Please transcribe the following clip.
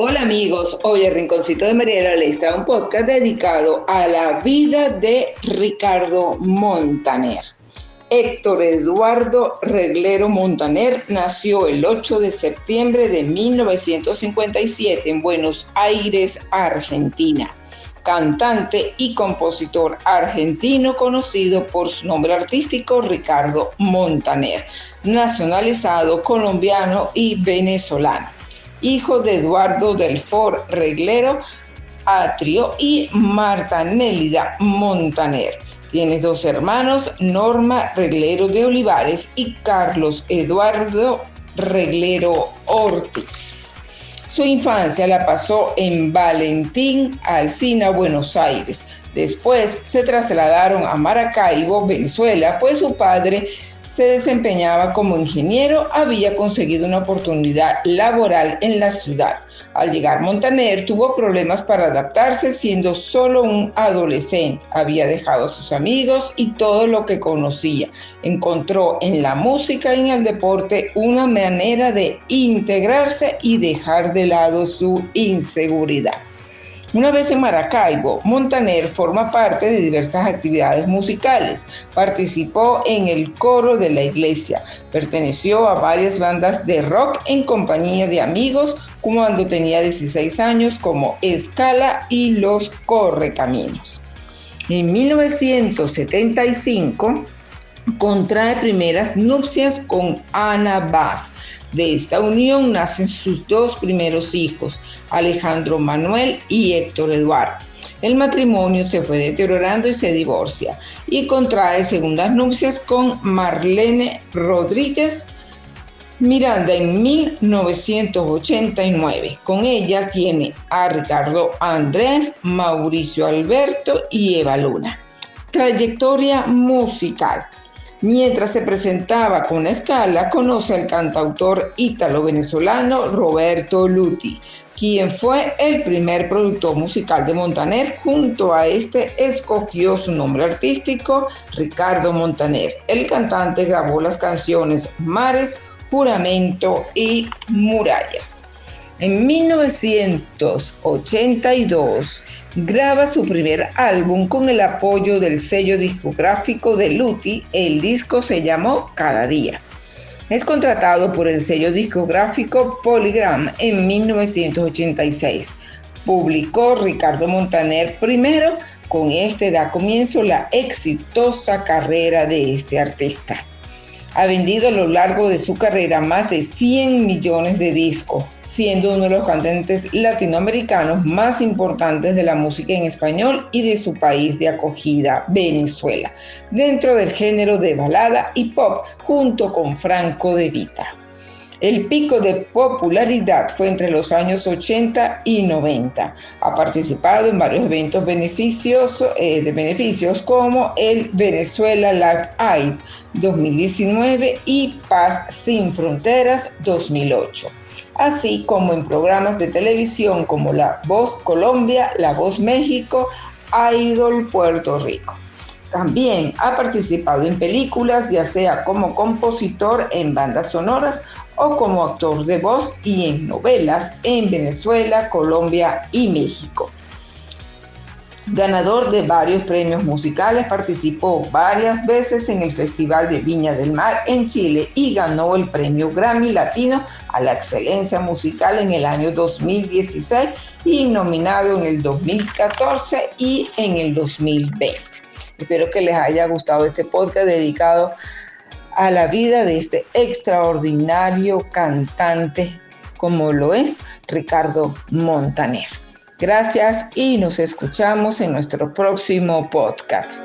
Hola amigos, hoy el Rinconcito de Mariela les trae un podcast dedicado a la vida de Ricardo Montaner. Héctor Eduardo Reglero Montaner nació el 8 de septiembre de 1957 en Buenos Aires, Argentina. Cantante y compositor argentino conocido por su nombre artístico Ricardo Montaner, nacionalizado colombiano y venezolano hijo de Eduardo Delfort Reglero Atrio y Marta Nélida Montaner. Tiene dos hermanos, Norma Reglero de Olivares y Carlos Eduardo Reglero Ortiz. Su infancia la pasó en Valentín, Alcina, Buenos Aires. Después se trasladaron a Maracaibo, Venezuela, pues su padre se desempeñaba como ingeniero, había conseguido una oportunidad laboral en la ciudad. Al llegar Montaner tuvo problemas para adaptarse siendo solo un adolescente. Había dejado a sus amigos y todo lo que conocía. Encontró en la música y en el deporte una manera de integrarse y dejar de lado su inseguridad. Una vez en Maracaibo, Montaner forma parte de diversas actividades musicales. Participó en el coro de la iglesia. Perteneció a varias bandas de rock en compañía de amigos cuando tenía 16 años como Escala y Los Correcaminos. En 1975 contrae primeras nupcias con Ana Vaz. De esta unión nacen sus dos primeros hijos, Alejandro Manuel y Héctor Eduardo. El matrimonio se fue deteriorando y se divorcia y contrae segundas nupcias con Marlene Rodríguez Miranda en 1989. Con ella tiene a Ricardo Andrés, Mauricio Alberto y Eva Luna. Trayectoria musical. Mientras se presentaba con escala, conoce al cantautor ítalo-venezolano Roberto Luti, quien fue el primer productor musical de Montaner. Junto a este escogió su nombre artístico, Ricardo Montaner. El cantante grabó las canciones Mares, Juramento y Murallas. En 1982 graba su primer álbum con el apoyo del sello discográfico de Luti. El disco se llamó Cada Día. Es contratado por el sello discográfico Polygram en 1986. Publicó Ricardo Montaner primero, con este da comienzo la exitosa carrera de este artista ha vendido a lo largo de su carrera más de 100 millones de discos, siendo uno de los cantantes latinoamericanos más importantes de la música en español y de su país de acogida, Venezuela, dentro del género de balada y pop, junto con Franco de Vita. El pico de popularidad fue entre los años 80 y 90. Ha participado en varios eventos eh, de beneficios como el Venezuela Live Aid 2019 y Paz sin Fronteras 2008 así como en programas de televisión como La Voz Colombia, La Voz México, Idol Puerto Rico. También ha participado en películas, ya sea como compositor en bandas sonoras o como actor de voz y en novelas en Venezuela, Colombia y México. Ganador de varios premios musicales, participó varias veces en el Festival de Viña del Mar en Chile y ganó el premio Grammy Latino a la excelencia musical en el año 2016 y nominado en el 2014 y en el 2020. Espero que les haya gustado este podcast dedicado a la vida de este extraordinario cantante como lo es Ricardo Montaner. Gracias y nos escuchamos en nuestro próximo podcast.